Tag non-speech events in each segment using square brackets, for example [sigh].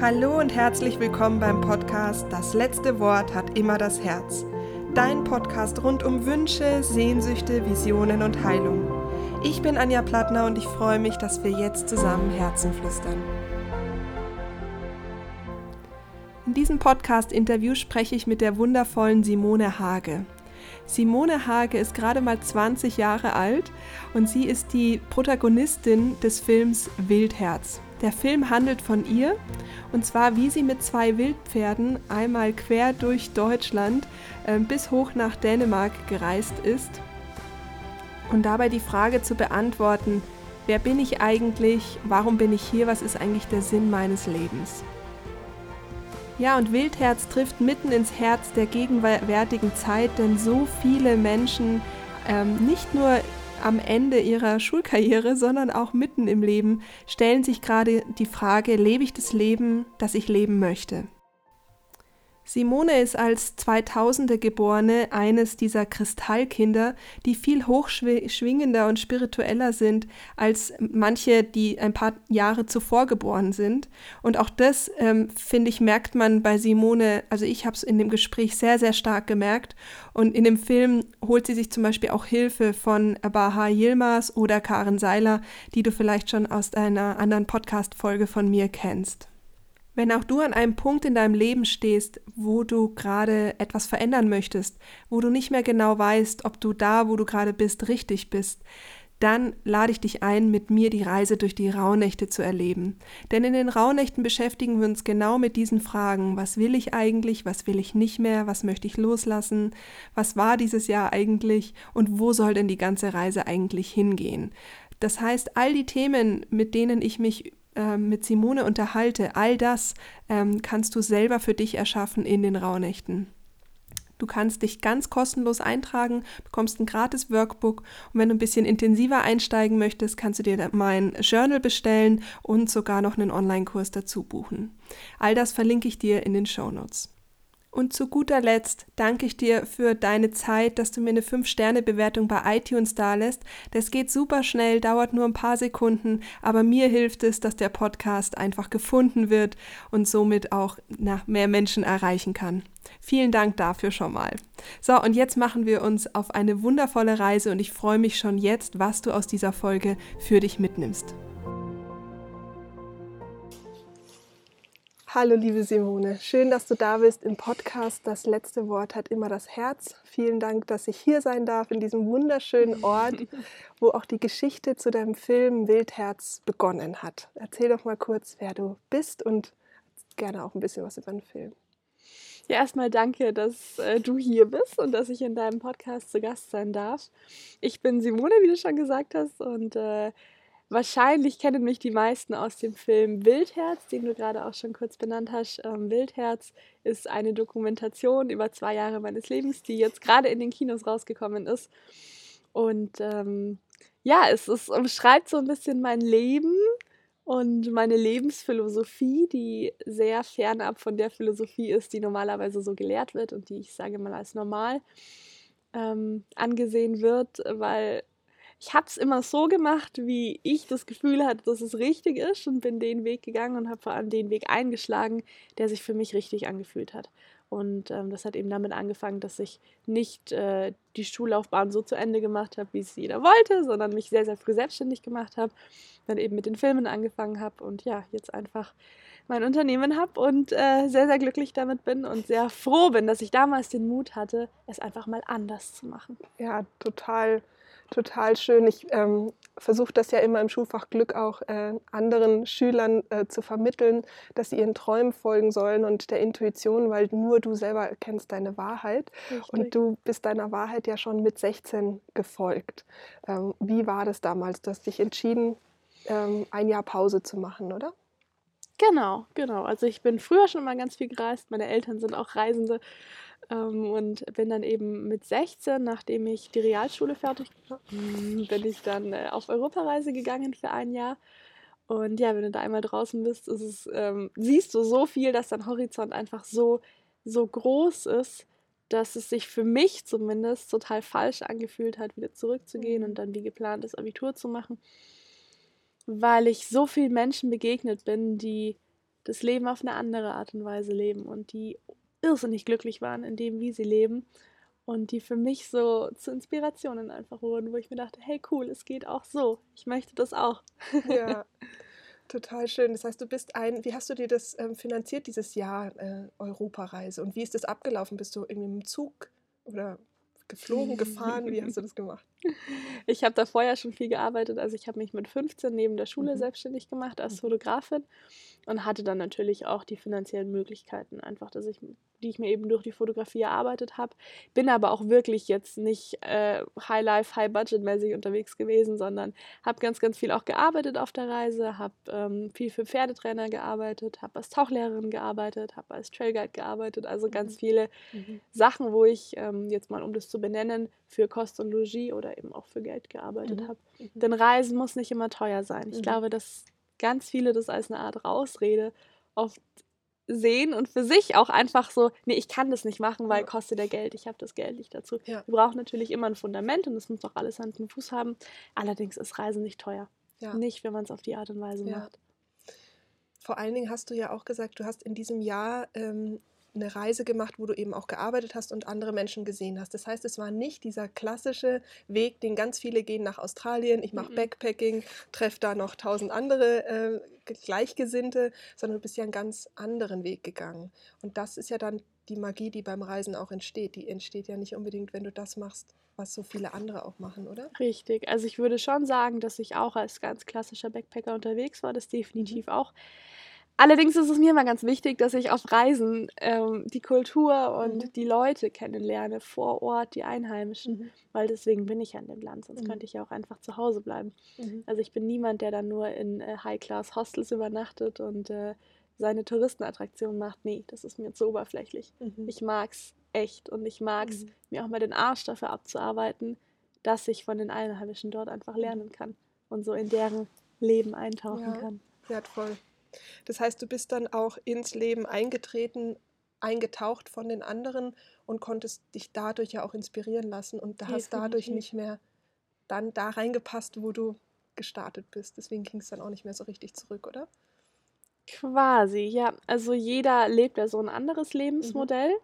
Hallo und herzlich willkommen beim Podcast Das letzte Wort hat immer das Herz. Dein Podcast rund um Wünsche, Sehnsüchte, Visionen und Heilung. Ich bin Anja Plattner und ich freue mich, dass wir jetzt zusammen Herzen flüstern. In diesem Podcast-Interview spreche ich mit der wundervollen Simone Hage. Simone Hage ist gerade mal 20 Jahre alt und sie ist die Protagonistin des Films Wildherz. Der Film handelt von ihr und zwar, wie sie mit zwei Wildpferden einmal quer durch Deutschland äh, bis hoch nach Dänemark gereist ist und dabei die Frage zu beantworten, wer bin ich eigentlich, warum bin ich hier, was ist eigentlich der Sinn meines Lebens. Ja, und Wildherz trifft mitten ins Herz der gegenwärtigen Zeit, denn so viele Menschen ähm, nicht nur am Ende ihrer Schulkarriere, sondern auch mitten im Leben stellen sich gerade die Frage, lebe ich das Leben, das ich leben möchte? Simone ist als 2000er Geborene eines dieser Kristallkinder, die viel hochschwingender und spiritueller sind als manche, die ein paar Jahre zuvor geboren sind. Und auch das, ähm, finde ich, merkt man bei Simone, also ich habe es in dem Gespräch sehr, sehr stark gemerkt. Und in dem Film holt sie sich zum Beispiel auch Hilfe von Baha Yilmaz oder Karen Seiler, die du vielleicht schon aus einer anderen Podcast-Folge von mir kennst. Wenn auch du an einem Punkt in deinem Leben stehst, wo du gerade etwas verändern möchtest, wo du nicht mehr genau weißt, ob du da, wo du gerade bist, richtig bist, dann lade ich dich ein, mit mir die Reise durch die Rauhnächte zu erleben. Denn in den Rauhnächten beschäftigen wir uns genau mit diesen Fragen. Was will ich eigentlich? Was will ich nicht mehr? Was möchte ich loslassen? Was war dieses Jahr eigentlich? Und wo soll denn die ganze Reise eigentlich hingehen? Das heißt, all die Themen, mit denen ich mich ähm, mit Simone unterhalte, all das ähm, kannst du selber für dich erschaffen in den Rauhnächten. Du kannst dich ganz kostenlos eintragen, bekommst ein gratis Workbook und wenn du ein bisschen intensiver einsteigen möchtest, kannst du dir mein Journal bestellen und sogar noch einen Online-Kurs dazu buchen. All das verlinke ich dir in den Show Notes. Und zu guter Letzt danke ich dir für deine Zeit, dass du mir eine 5-Sterne-Bewertung bei iTunes dalässt. Das geht super schnell, dauert nur ein paar Sekunden, aber mir hilft es, dass der Podcast einfach gefunden wird und somit auch na, mehr Menschen erreichen kann. Vielen Dank dafür schon mal. So, und jetzt machen wir uns auf eine wundervolle Reise und ich freue mich schon jetzt, was du aus dieser Folge für dich mitnimmst. Hallo liebe Simone, schön, dass du da bist im Podcast. Das letzte Wort hat immer das Herz. Vielen Dank, dass ich hier sein darf in diesem wunderschönen Ort, wo auch die Geschichte zu deinem Film Wildherz begonnen hat. Erzähl doch mal kurz, wer du bist und gerne auch ein bisschen was über den Film. Ja, erstmal danke, dass äh, du hier bist und dass ich in deinem Podcast zu Gast sein darf. Ich bin Simone, wie du schon gesagt hast, und äh, Wahrscheinlich kennen mich die meisten aus dem Film Wildherz, den du gerade auch schon kurz benannt hast. Ähm, Wildherz ist eine Dokumentation über zwei Jahre meines Lebens, die jetzt gerade in den Kinos rausgekommen ist. Und ähm, ja, es, es umschreibt so ein bisschen mein Leben und meine Lebensphilosophie, die sehr fernab von der Philosophie ist, die normalerweise so gelehrt wird und die ich sage mal als normal ähm, angesehen wird, weil ich habe es immer so gemacht, wie ich das Gefühl hatte, dass es richtig ist und bin den Weg gegangen und habe vor allem den Weg eingeschlagen, der sich für mich richtig angefühlt hat. Und ähm, das hat eben damit angefangen, dass ich nicht äh, die Schullaufbahn so zu Ende gemacht habe, wie es jeder wollte, sondern mich sehr, sehr früh selbstständig gemacht habe, dann eben mit den Filmen angefangen habe und ja, jetzt einfach mein Unternehmen habe und äh, sehr, sehr glücklich damit bin und sehr froh bin, dass ich damals den Mut hatte, es einfach mal anders zu machen. Ja, total total schön. Ich ähm, versuche das ja immer im Schulfach Glück auch äh, anderen Schülern äh, zu vermitteln, dass sie ihren Träumen folgen sollen und der Intuition, weil nur du selber kennst deine Wahrheit. Richtig. Und du bist deiner Wahrheit ja schon mit 16 gefolgt. Ähm, wie war das damals? Du hast dich entschieden, ähm, ein Jahr Pause zu machen, oder? Genau, genau. Also ich bin früher schon mal ganz viel gereist. Meine Eltern sind auch Reisende ähm, und bin dann eben mit 16, nachdem ich die Realschule fertig habe, bin ich dann äh, auf Europareise gegangen für ein Jahr. Und ja, wenn du da einmal draußen bist, es, ähm, siehst du so viel, dass dein Horizont einfach so, so groß ist, dass es sich für mich zumindest total falsch angefühlt hat, wieder zurückzugehen und mhm. dann wie geplant das Abitur zu machen, weil ich so vielen Menschen begegnet bin, die das Leben auf eine andere Art und Weise leben und die irrsinnig glücklich waren in dem, wie sie leben und die für mich so zu Inspirationen einfach wurden, wo ich mir dachte, hey cool, es geht auch so, ich möchte das auch. Ja, [laughs] total schön. Das heißt, du bist ein, wie hast du dir das ähm, finanziert, dieses Jahr äh, Europareise und wie ist das abgelaufen? Bist du irgendwie im Zug oder geflogen, gefahren? Wie hast du das gemacht? [laughs] Ich habe da vorher schon viel gearbeitet. Also ich habe mich mit 15 neben der Schule mhm. selbstständig gemacht als mhm. Fotografin und hatte dann natürlich auch die finanziellen Möglichkeiten, einfach, dass ich, die ich mir eben durch die Fotografie erarbeitet habe. Bin aber auch wirklich jetzt nicht äh, High Life, High Budget mäßig unterwegs gewesen, sondern habe ganz, ganz viel auch gearbeitet auf der Reise, habe ähm, viel für Pferdetrainer gearbeitet, habe als Tauchlehrerin gearbeitet, habe als Trailguide gearbeitet, also ganz mhm. viele mhm. Sachen, wo ich ähm, jetzt mal, um das zu benennen, für Kost und Logis oder eben auch für Geld gearbeitet mhm. habe. Mhm. Denn Reisen muss nicht immer teuer sein. Ich glaube, dass ganz viele das als eine Art Rausrede oft sehen und für sich auch einfach so, nee, ich kann das nicht machen, weil ja. kostet der Geld, ich habe das Geld nicht dazu. Ja. Wir brauchen natürlich immer ein Fundament und es muss auch alles Hand und Fuß haben. Allerdings ist Reisen nicht teuer. Ja. Nicht, wenn man es auf die Art und Weise macht. Vor allen Dingen hast du ja auch gesagt, du hast in diesem Jahr ähm, eine Reise gemacht, wo du eben auch gearbeitet hast und andere Menschen gesehen hast. Das heißt, es war nicht dieser klassische Weg, den ganz viele gehen nach Australien, ich mache mhm. Backpacking, treffe da noch tausend andere äh, Gleichgesinnte, sondern du bist ja einen ganz anderen Weg gegangen. Und das ist ja dann die Magie, die beim Reisen auch entsteht. Die entsteht ja nicht unbedingt, wenn du das machst, was so viele andere auch machen, oder? Richtig. Also ich würde schon sagen, dass ich auch als ganz klassischer Backpacker unterwegs war, das definitiv mhm. auch. Allerdings ist es mir immer ganz wichtig, dass ich auf Reisen ähm, die Kultur und mhm. die Leute kennenlerne, vor Ort, die Einheimischen, mhm. weil deswegen bin ich ja in dem Land, sonst mhm. könnte ich ja auch einfach zu Hause bleiben. Mhm. Also ich bin niemand, der dann nur in äh, High-Class-Hostels übernachtet und äh, seine Touristenattraktion macht. Nee, das ist mir zu oberflächlich. Mhm. Ich mag's echt und ich mag's, mhm. mir auch mal den Arsch dafür abzuarbeiten, dass ich von den Einheimischen dort einfach lernen kann und so in deren Leben eintauchen ja, kann. Wertvoll. Das heißt, du bist dann auch ins Leben eingetreten, eingetaucht von den anderen und konntest dich dadurch ja auch inspirieren lassen und da hast dadurch nicht mehr dann da reingepasst, wo du gestartet bist. Deswegen ging es dann auch nicht mehr so richtig zurück, oder? Quasi, ja. Also jeder lebt ja so ein anderes Lebensmodell. Mhm.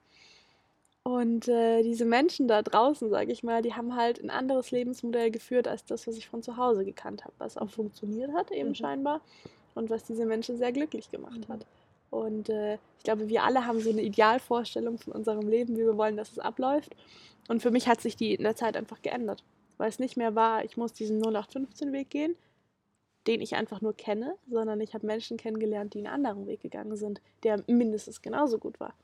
Und äh, diese Menschen da draußen, sage ich mal, die haben halt ein anderes Lebensmodell geführt als das, was ich von zu Hause gekannt habe, was auch funktioniert hat eben mhm. scheinbar und was diese Menschen sehr glücklich gemacht mhm. hat. Und äh, ich glaube, wir alle haben so eine Idealvorstellung von unserem Leben, wie wir wollen, dass es abläuft. Und für mich hat sich die in der Zeit einfach geändert, weil es nicht mehr war, ich muss diesen 0815-Weg gehen, den ich einfach nur kenne, sondern ich habe Menschen kennengelernt, die einen anderen Weg gegangen sind, der mindestens genauso gut war.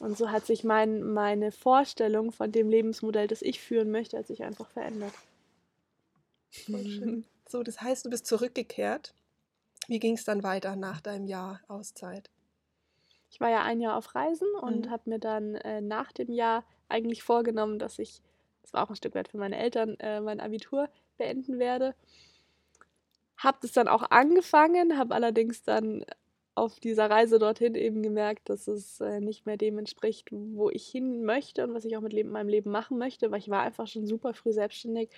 Und so hat sich mein, meine Vorstellung von dem Lebensmodell, das ich führen möchte, hat sich einfach verändert. [laughs] So, das heißt, du bist zurückgekehrt wie ging es dann weiter nach deinem Jahr Auszeit? Ich war ja ein Jahr auf Reisen und mhm. habe mir dann äh, nach dem Jahr eigentlich vorgenommen, dass ich, das war auch ein Stück weit für meine Eltern, äh, mein Abitur beenden werde. Habe das dann auch angefangen, habe allerdings dann auf dieser Reise dorthin eben gemerkt, dass es äh, nicht mehr dem entspricht, wo ich hin möchte und was ich auch mit Leben, meinem Leben machen möchte, weil ich war einfach schon super früh selbstständig.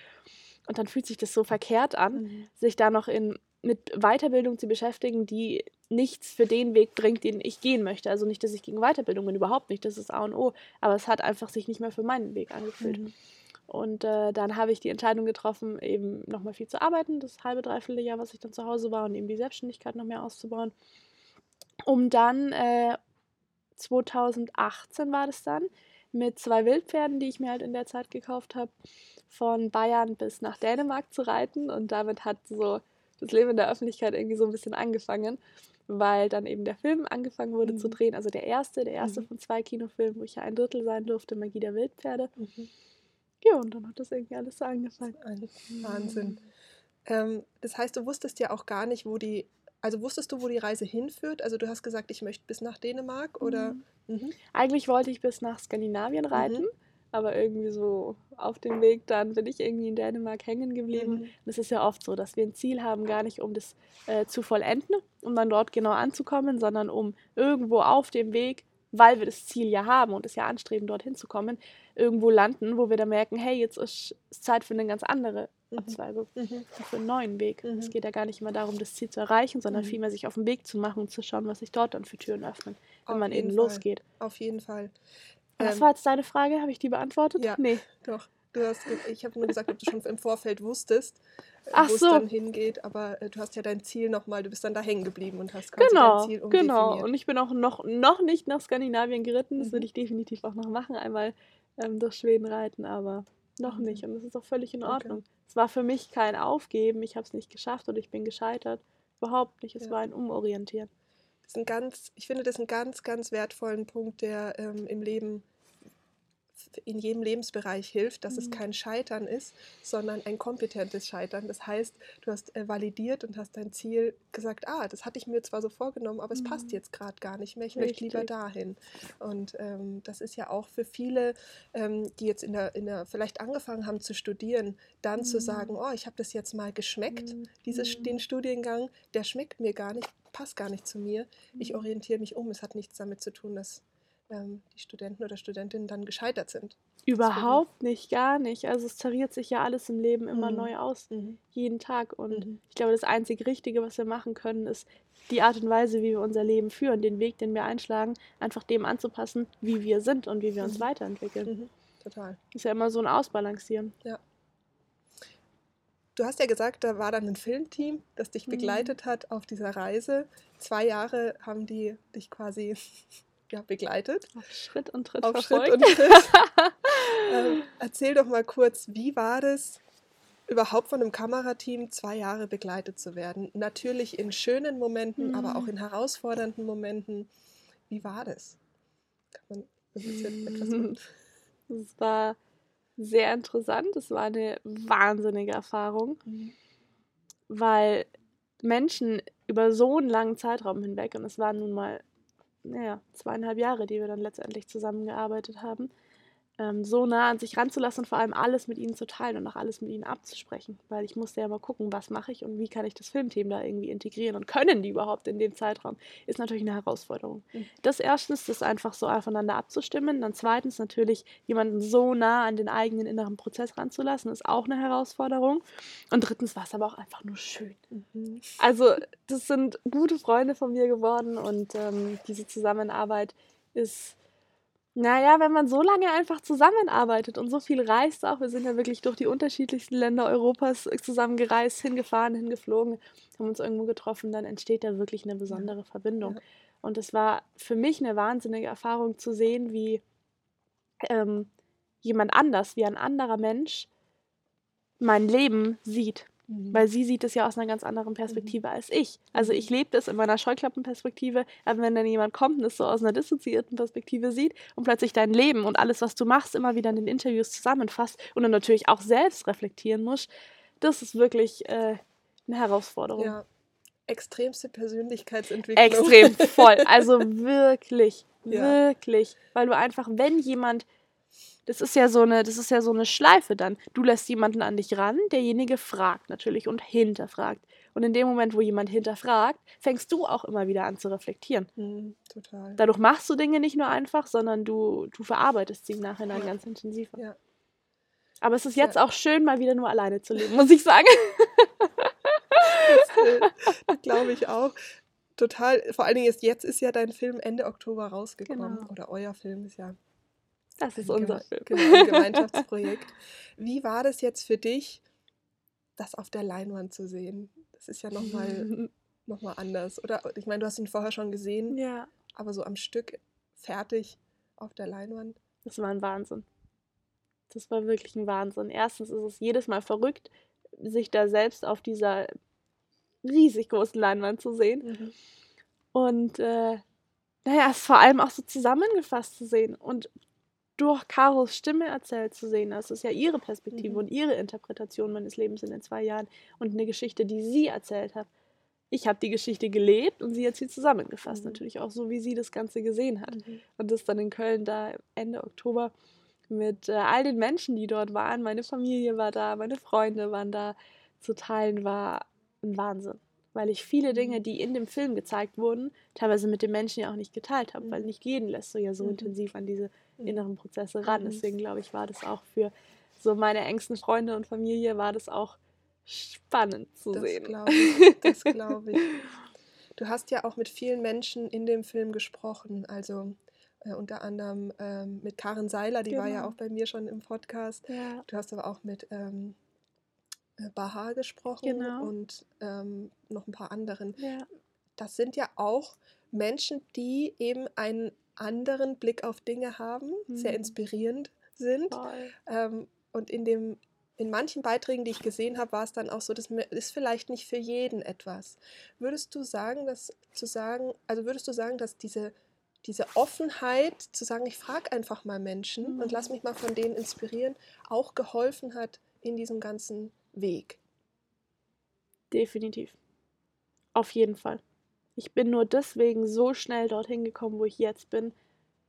Und dann fühlt sich das so verkehrt an, mhm. sich da noch in mit Weiterbildung zu beschäftigen, die nichts für den Weg bringt, den ich gehen möchte. Also nicht, dass ich gegen Weiterbildung bin, überhaupt nicht, das ist A und O, aber es hat einfach sich nicht mehr für meinen Weg angefühlt. Mhm. Und äh, dann habe ich die Entscheidung getroffen, eben nochmal viel zu arbeiten, das halbe, dreiviertel Jahr, was ich dann zu Hause war und eben die Selbstständigkeit noch mehr auszubauen, um dann äh, 2018 war das dann, mit zwei Wildpferden, die ich mir halt in der Zeit gekauft habe, von Bayern bis nach Dänemark zu reiten und damit hat so das Leben in der Öffentlichkeit irgendwie so ein bisschen angefangen, weil dann eben der Film angefangen wurde mhm. zu drehen. Also der erste, der erste mhm. von zwei Kinofilmen, wo ich ja ein Drittel sein durfte, Magie der Wildpferde. Mhm. Ja, und dann hat das irgendwie alles so angefangen. Wahnsinn. Ähm, das heißt, du wusstest ja auch gar nicht, wo die, also wusstest du, wo die Reise hinführt? Also du hast gesagt, ich möchte bis nach Dänemark oder? Mhm. mhm. Eigentlich wollte ich bis nach Skandinavien reiten. Aber irgendwie so auf dem Weg dann bin ich irgendwie in Dänemark hängen geblieben. Mhm. Und es ist ja oft so, dass wir ein Ziel haben, gar nicht um das äh, zu vollenden, um dann dort genau anzukommen, sondern um irgendwo auf dem Weg weil wir das Ziel ja haben und es ja anstreben, dorthin zu kommen, irgendwo landen, wo wir dann merken, hey, jetzt ist es Zeit für eine ganz andere Mhm. Abzweigung, Mhm. für einen neuen Weg. Mhm. Es geht ja gar nicht immer darum, das Ziel zu erreichen, sondern Mhm. vielmehr sich auf den Weg zu machen und zu schauen, was sich dort dann für Türen öffnen, wenn Auf man eben Fall. losgeht. Auf jeden Fall. Was Ähm, war jetzt deine Frage? Habe ich die beantwortet? Ja. Nee. Doch, du hast, ich habe nur gesagt, ob du schon im Vorfeld wusstest, äh, wo es so. dann hingeht, aber äh, du hast ja dein Ziel nochmal, du bist dann da hängen geblieben und hast quasi Genau, dein Ziel genau. umdefiniert. Und ich bin auch noch, noch nicht nach Skandinavien geritten. Das Mhm. will ich definitiv auch noch machen, einmal ähm, durch Schweden reiten, aber noch Mhm. nicht. Und das ist auch völlig in Okay. Ordnung. Es war für mich kein Aufgeben, ich habe es nicht geschafft und ich bin gescheitert. Überhaupt nicht. Es Ja. war ein Umorientieren. Ist ein ganz, ich finde das einen ganz, ganz wertvollen Punkt, der ähm, im Leben, in jedem Lebensbereich hilft, dass es Mhm. kein Scheitern ist, sondern ein kompetentes Scheitern. Das heißt, du hast äh, validiert und hast dein Ziel gesagt, ah, das hatte ich mir zwar so vorgenommen, aber es passt Mhm. jetzt gerade gar nicht mehr, ich möchte lieber Richtig. dahin. Und ähm, das ist ja auch für viele, ähm, die jetzt in der, in der, vielleicht angefangen haben zu studieren, dann zu Mhm. sagen, oh, ich habe das jetzt mal geschmeckt, Mhm. dieses, Mhm. den Studiengang, der schmeckt mir gar nicht, passt gar nicht zu mir. Ich Mhm. orientiere mich um. Es hat nichts damit zu tun, dass ähm, die Studenten oder Studentinnen dann gescheitert sind. Überhaupt nicht, gar nicht. Also es tariert sich ja alles im Leben immer Mhm. neu aus, Mhm. jeden Tag. Und Mhm. ich glaube, das einzig Richtige, was wir machen können, ist die Art und Weise, wie wir unser Leben führen, den Weg, den wir einschlagen, einfach dem anzupassen, wie wir sind und wie wir uns Mhm. weiterentwickeln. Mhm. Total. Ist ja immer so ein Ausbalancieren. Du hast ja gesagt, da war dann ein Filmteam, das dich Mhm. begleitet hat auf dieser Reise. Zwei Jahre haben die dich quasi [laughs] ja, begleitet. Auf Schritt und Tritt Auf verfolgt. Schritt und Tritt. [laughs] ähm, erzähl doch mal kurz, wie war das, überhaupt von einem Kamerateam zwei Jahre begleitet zu werden? Natürlich in schönen Momenten, aber auch Mhm. in herausfordernden Momenten. Wie war das? Kann man ist jetzt etwas [laughs] Es war sehr interessant. Es war eine wahnsinnige Erfahrung, weil Menschen über so einen langen Zeitraum hinweg, und es waren nun mal naja, zweieinhalb Jahre, die wir dann letztendlich zusammengearbeitet haben, ähm, so nah an sich ranzulassen und vor allem alles mit ihnen zu teilen und auch alles mit ihnen abzusprechen. Weil ich musste ja mal gucken, was mache ich und wie kann ich das Filmteam da irgendwie integrieren und können die überhaupt in dem Zeitraum, ist natürlich eine Herausforderung. Mhm. Das erstens, das einfach so aufeinander abzustimmen. Dann zweitens natürlich, jemanden so nah an den eigenen inneren Prozess ranzulassen, ist auch eine Herausforderung. Und drittens war es aber auch einfach nur schön. Mhm. Also, das sind gute Freunde von mir geworden und ähm, diese Zusammenarbeit ist, naja, wenn man so lange einfach zusammenarbeitet und so viel reist auch, wir sind ja wirklich durch die unterschiedlichsten Länder Europas zusammen gereist, hingefahren, hingeflogen, haben uns irgendwo getroffen, dann entsteht da wirklich eine besondere Verbindung. Ja. Und es war für mich eine wahnsinnige Erfahrung zu sehen, wie ähm, jemand anders, wie ein anderer Mensch mein Leben sieht. Mhm. Weil sie sieht es ja aus einer ganz anderen Perspektive als ich. Also ich lebe das in meiner Scheuklappenperspektive, aber wenn dann jemand kommt und es so aus einer dissoziierten Perspektive sieht und plötzlich dein Leben und alles, was du machst, immer wieder in den Interviews zusammenfasst und dann natürlich auch selbst reflektieren musst, das ist wirklich äh, eine Herausforderung. ja, extremste Persönlichkeitsentwicklung. Extrem voll. Also [laughs] wirklich, Ja. wirklich. Weil du einfach, wenn jemand, das ist ja so eine, das ist ja so eine Schleife dann. Du lässt jemanden an dich ran, derjenige fragt natürlich und hinterfragt. Und in dem Moment, wo jemand hinterfragt, fängst du auch immer wieder an zu reflektieren. Mhm, total. Dadurch machst du Dinge nicht nur einfach, sondern du, du verarbeitest sie im Nachhinein Ja. ganz intensiver. Ja. Aber es ist Ja. jetzt auch schön, mal wieder nur alleine zu leben, muss ich sagen. [laughs] Das glaube ich auch. Total. Vor allen Dingen ist jetzt ist ja dein Film Ende Oktober rausgekommen. Genau. Oder euer Film ist ja Das ist unser Film. Genau, ein [laughs] Gemeinschaftsprojekt. Wie war das jetzt für dich, das auf der Leinwand zu sehen? Das ist ja nochmal [laughs] noch mal anders. Oder ich meine, du hast ihn vorher schon gesehen, ja. aber so am Stück fertig auf der Leinwand. Das war ein Wahnsinn. Das war wirklich ein Wahnsinn. Erstens ist es jedes Mal verrückt, sich da selbst auf dieser riesig großen Leinwand zu sehen. Und äh, naja, es vor allem auch so zusammengefasst zu sehen und durch Karos Stimme erzählt zu sehen. Das ist ja ihre Perspektive Mhm. und ihre Interpretation meines Lebens in den zwei Jahren und eine Geschichte, die sie erzählt hat. Ich habe die Geschichte gelebt und sie hat sie zusammengefasst, Mhm. natürlich auch so, wie sie das Ganze gesehen hat. Mhm. Und das dann in Köln da Ende Oktober mit äh, all den Menschen, die dort waren. Meine Familie war da, meine Freunde waren da. Zu teilen war ein Wahnsinn. weil ich viele Dinge, die in dem Film gezeigt wurden, teilweise mit den Menschen ja auch nicht geteilt habe, weil nicht jeden lässt du ja so Mhm. intensiv an diese Mhm. Inneren Prozesse ran. Mhm. Deswegen glaube ich, war das auch für so meine engsten Freunde und Familie, war das auch spannend zu Das sehen. glaube ich. Das glaube ich. [laughs] Du hast ja auch mit vielen Menschen in dem Film gesprochen, also äh, unter anderem ähm, mit Karen Seiler, die war ja Genau. auch bei mir schon im Podcast. Ja, Du hast aber auch mit ähm, äh, Baha gesprochen Genau. und ähm, noch ein paar anderen. ja, Das sind ja auch Menschen, die eben einen anderen Blick auf Dinge haben, sehr Mhm. inspirierend sind. Ähm, und in dem in manchen Beiträgen, die ich gesehen habe, war es dann auch so, das ist vielleicht nicht für jeden etwas. Würdest du sagen, dass zu sagen, also würdest du sagen, dass diese, diese Offenheit, zu sagen, ich frage einfach mal Menschen und lass Mhm. mich mal von denen inspirieren, auch geholfen hat in diesem ganzen Weg? Definitiv. Auf jeden Fall. Ich bin nur deswegen so schnell dorthin gekommen, wo ich jetzt bin,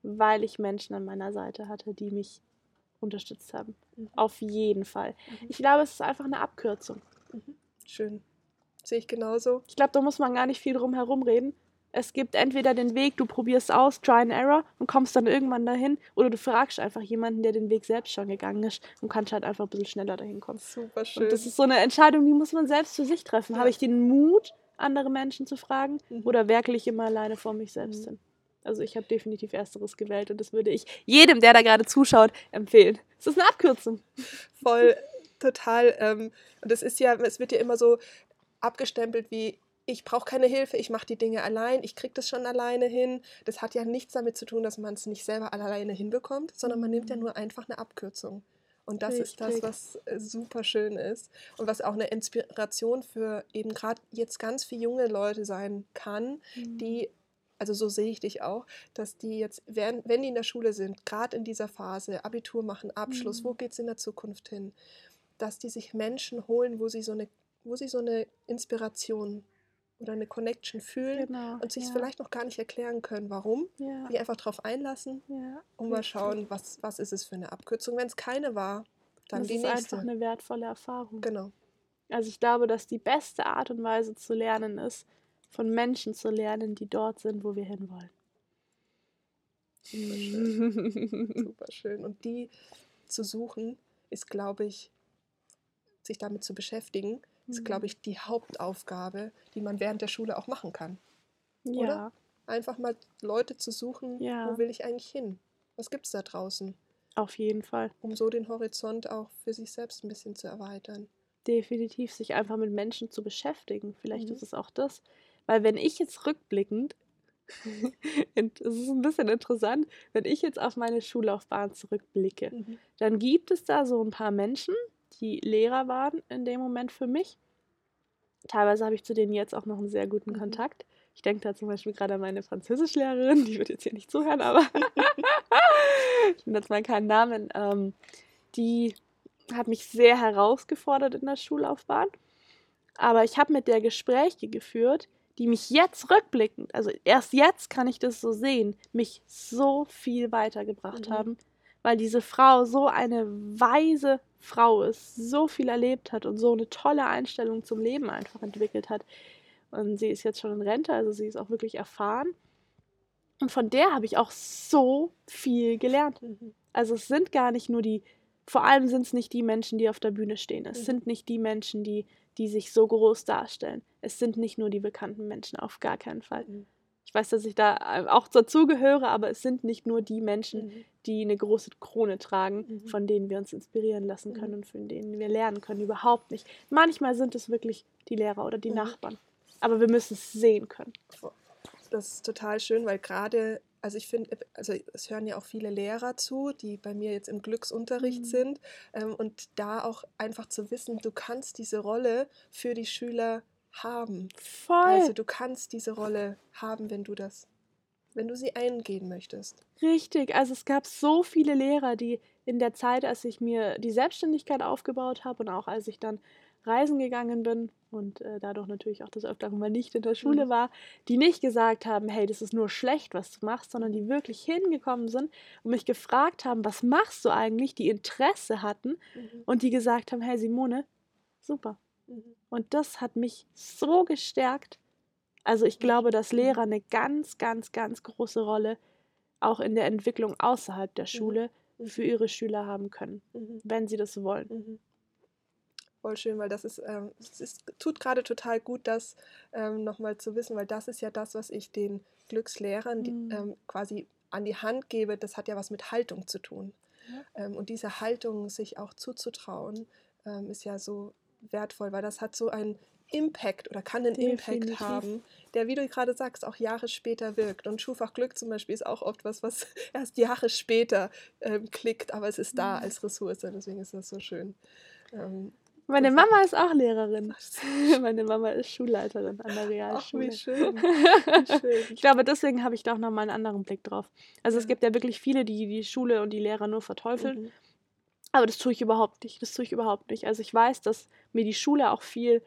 weil ich Menschen an meiner Seite hatte, die mich unterstützt haben. Mhm. Auf jeden Fall. Mhm. Ich glaube, es ist einfach eine Abkürzung. Schön. Sehe ich genauso. Ich glaube, da muss man gar nicht viel drum herum reden. Es gibt entweder den Weg, du probierst aus, try and error und kommst dann irgendwann dahin, oder du fragst einfach jemanden, der den Weg selbst schon gegangen ist und kannst halt einfach ein bisschen schneller dahin kommen. Super schön. Und das ist so eine Entscheidung, die muss man selbst für sich treffen. Ja. Habe ich den Mut, andere Menschen zu fragen Mhm. oder werkle ich immer alleine vor mich selbst Mhm. hin? Also ich habe definitiv Ersteres gewählt und das würde ich jedem, der da gerade zuschaut, empfehlen. Es ist eine Abkürzung. voll total. Ähm, und es ist ja, es wird ja immer so abgestempelt wie ich brauche keine Hilfe, ich mache die Dinge allein, ich kriege das schon alleine hin. Das hat ja nichts damit zu tun, dass man es nicht selber alleine hinbekommt, sondern man nimmt ja Mhm. nur einfach eine Abkürzung. Und das ist das, Richtig. was äh, super schön ist und was auch eine Inspiration für eben gerade jetzt ganz viele junge Leute sein kann, die, also so sehe ich dich auch, dass die jetzt, während, wenn die in der Schule sind, gerade in dieser Phase, Abitur machen, Abschluss, Mhm. wo geht es in der Zukunft hin, dass die sich Menschen holen, wo sie so eine, wo sie so eine Inspiration oder eine Connection fühlen genau. und sich ja. vielleicht noch gar nicht erklären können, warum, ja. die einfach darauf einlassen ja. und mal schauen, was, was ist es für eine Abkürzung. Wenn es keine war, dann das die ist nächste. einfach eine wertvolle Erfahrung. Genau. Also ich glaube, dass die beste Art und Weise zu lernen ist, von Menschen zu lernen, die dort sind, wo wir hinwollen. Super schön. [laughs] Super schön. Und die zu suchen, ist, glaube ich, sich damit zu beschäftigen, ist, glaube Mhm. ich, die Hauptaufgabe, die man während der Schule auch machen kann. ja, oder? Einfach mal Leute zu suchen, Ja. wo will ich eigentlich hin? Was gibt es da draußen? auf jeden Fall. Um so den Horizont auch für sich selbst ein bisschen zu erweitern. Definitiv sich einfach mit Menschen zu beschäftigen. Vielleicht Mhm. ist es auch das. Weil wenn ich jetzt rückblickend, [laughs] [laughs] und es ist ein bisschen interessant, wenn ich jetzt auf meine Schullaufbahn zurückblicke, dann gibt es da so ein paar Menschen, die Lehrer waren in dem Moment für mich. Teilweise habe ich zu denen jetzt auch noch einen sehr guten Mhm. Kontakt. Ich denke da zum Beispiel gerade an meine Französischlehrerin, die wird jetzt hier nicht zuhören, aber [laughs] ich nenne jetzt mal keinen Namen. Ähm, die hat mich sehr herausgefordert in der Schullaufbahn. Aber ich habe mit der Gespräche geführt, die mich jetzt rückblickend, also erst jetzt kann ich das so sehen, mich so viel weitergebracht Mhm. haben, weil diese Frau so eine weise Frau ist, so viel erlebt hat und so eine tolle Einstellung zum Leben einfach entwickelt hat. Und sie ist jetzt schon in Rente, also sie ist auch wirklich erfahren. Und von der habe ich auch so viel gelernt. Mhm. Also es sind gar nicht nur die, vor allem sind es nicht die Menschen, die auf der Bühne stehen. Es Mhm. sind nicht die Menschen, die, die sich so groß darstellen. Es sind nicht nur die bekannten Menschen, auf gar keinen Fall. Mhm. Ich weiß, dass ich da äh, auch dazugehöre, aber es sind nicht nur die Menschen, Mhm. die eine große Krone tragen, Mhm. von denen wir uns inspirieren lassen können Mhm. und von denen wir lernen können. Überhaupt nicht. Manchmal sind es wirklich die Lehrer oder die Mhm. Nachbarn. Aber wir müssen es sehen können. Das ist total schön, weil gerade, also ich finde, also es hören ja auch viele Lehrer zu, die bei mir jetzt im Glücksunterricht Mhm. sind. Ähm, und da auch einfach zu wissen, du kannst diese Rolle für die Schüler haben. Voll. Also du kannst diese Rolle haben, wenn du das, wenn du sie eingehen möchtest. Richtig, also es gab so viele Lehrer, die in der Zeit, als ich mir die Selbstständigkeit aufgebaut habe und auch als ich dann reisen gegangen bin und äh, dadurch natürlich auch das Öfteren mal nicht in der Schule Mhm. war, die nicht gesagt haben, hey, das ist nur schlecht, was du machst, sondern die wirklich hingekommen sind und mich gefragt haben, was machst du eigentlich, die Interesse hatten und die gesagt haben, hey Simone, super, Mhm. Und das hat mich so gestärkt. Also ich glaube, dass Mhm. Lehrer eine ganz, ganz, ganz große Rolle auch in der Entwicklung außerhalb der Schule Mhm. für ihre Schüler haben können, Mhm. wenn sie das wollen. Mhm. Voll schön, weil das ist, ähm, es ist tut gerade total gut, das ähm, nochmal zu wissen, weil das ist ja das, was ich den Glückslehrern die, Mhm. ähm, quasi an die Hand gebe. Das hat ja was mit Haltung zu tun. Ähm, und diese Haltung, sich auch zuzutrauen, ähm, ist ja so wertvoll, weil das hat so einen Impact oder kann einen Definitiv. Impact haben, der, wie du gerade sagst, auch Jahre später wirkt. Und Schulfach Glück zum Beispiel ist auch oft was, was [laughs] erst Jahre später ähm, klickt, aber es ist da als Ressource. Deswegen ist das so schön. Ähm, Meine Mama ist auch Lehrerin. ach, [laughs] Meine Mama ist Schulleiterin an der Ach, Realschule. wie schön. Wie [laughs] schön. Ich glaube, deswegen habe ich da auch nochmal einen anderen Blick drauf. Also es gibt ja wirklich viele, die die Schule und die Lehrer nur verteufeln. Mhm. Aber das tue ich überhaupt nicht. Das tue ich überhaupt nicht. Also ich weiß, dass mir die Schule auch viel,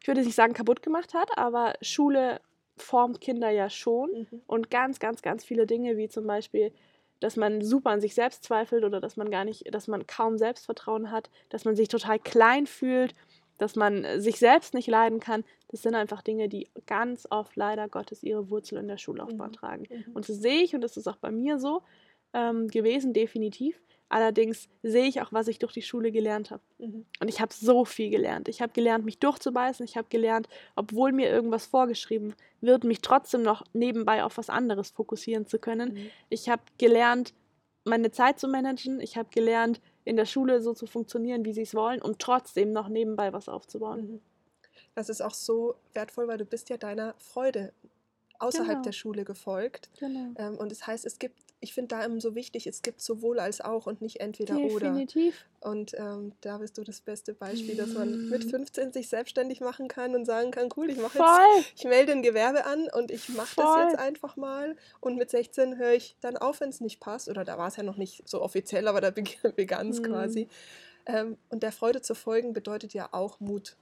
ich würde nicht sagen kaputt gemacht hat, aber Schule formt Kinder ja schon. Mhm. Und ganz, ganz, ganz viele Dinge, wie zum Beispiel, dass man super an sich selbst zweifelt oder dass man gar nicht, dass man kaum Selbstvertrauen hat, dass man sich total klein fühlt, dass man äh, sich selbst nicht leiden kann. Das sind einfach Dinge, die ganz oft leider Gottes ihre Wurzel in der Schullaufbahn Mhm. tragen. Mhm. Und das sehe ich und das ist auch bei mir so ähm, gewesen, definitiv. Allerdings sehe ich auch, was ich durch die Schule gelernt habe. Mhm. Und ich habe so viel gelernt. Ich habe gelernt, mich durchzubeißen. Ich habe gelernt, obwohl mir irgendwas vorgeschrieben wird, mich trotzdem noch nebenbei auf was anderes fokussieren zu können. Mhm. Ich habe gelernt, meine Zeit zu managen. Ich habe gelernt, in der Schule so zu funktionieren, wie sie es wollen und trotzdem noch nebenbei was aufzubauen. Mhm. Das ist auch so wertvoll, weil du bist ja deiner Freude außerhalb Genau. der Schule gefolgt. Genau. Ähm, und das heißt, es gibt, ich finde da immer so wichtig, es gibt sowohl als auch und nicht entweder oder. Definitiv. Und ähm, da bist du das beste Beispiel, dass man mit 15 sich selbstständig machen kann und sagen kann, cool, ich mache jetzt, ich melde ein Gewerbe an und ich mache das jetzt einfach mal. Und mit 16 höre ich dann auf, wenn es nicht passt. Oder da war es ja noch nicht so offiziell, aber da [laughs] begann es Mhm. quasi. Ähm, und der Freude zu folgen bedeutet ja auch Mut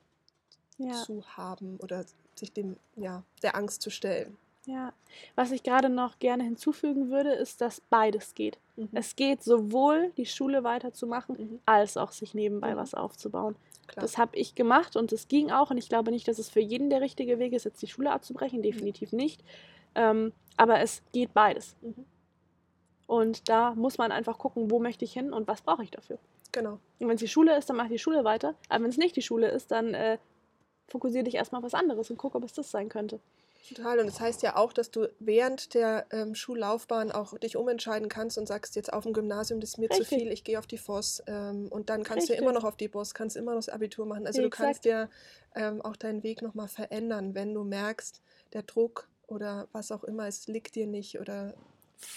Ja. zu haben oder sich dem, ja, der Angst zu stellen. Ja, was ich gerade noch gerne hinzufügen würde, ist, dass beides geht. Mhm. Es geht sowohl die Schule weiterzumachen, Mhm. als auch sich nebenbei Mhm. was aufzubauen. Klar. Das habe ich gemacht und es ging auch. Und ich glaube nicht, dass es für jeden der richtige Weg ist, jetzt die Schule abzubrechen. Definitiv nicht. Ähm, aber es geht beides. Mhm. Und da muss man einfach gucken, wo möchte ich hin und was brauche ich dafür. Genau. Und wenn es die Schule ist, dann mach die Schule weiter. Aber wenn es nicht die Schule ist, dann äh, fokussiere dich erstmal auf was anderes und guck, ob es das sein könnte. Total. Und das heißt ja auch, dass du während der ähm, Schullaufbahn auch dich umentscheiden kannst und sagst, jetzt auf dem Gymnasium, das ist mir zu Richtig. viel, ich gehe auf die FOS. Ähm, und dann kannst du ja Richtig. immer noch auf die BOS, kannst immer noch das Abitur machen. Also du kannst ja ähm, auch deinen Weg nochmal verändern, wenn du merkst, der Druck oder was auch immer, es liegt dir nicht oder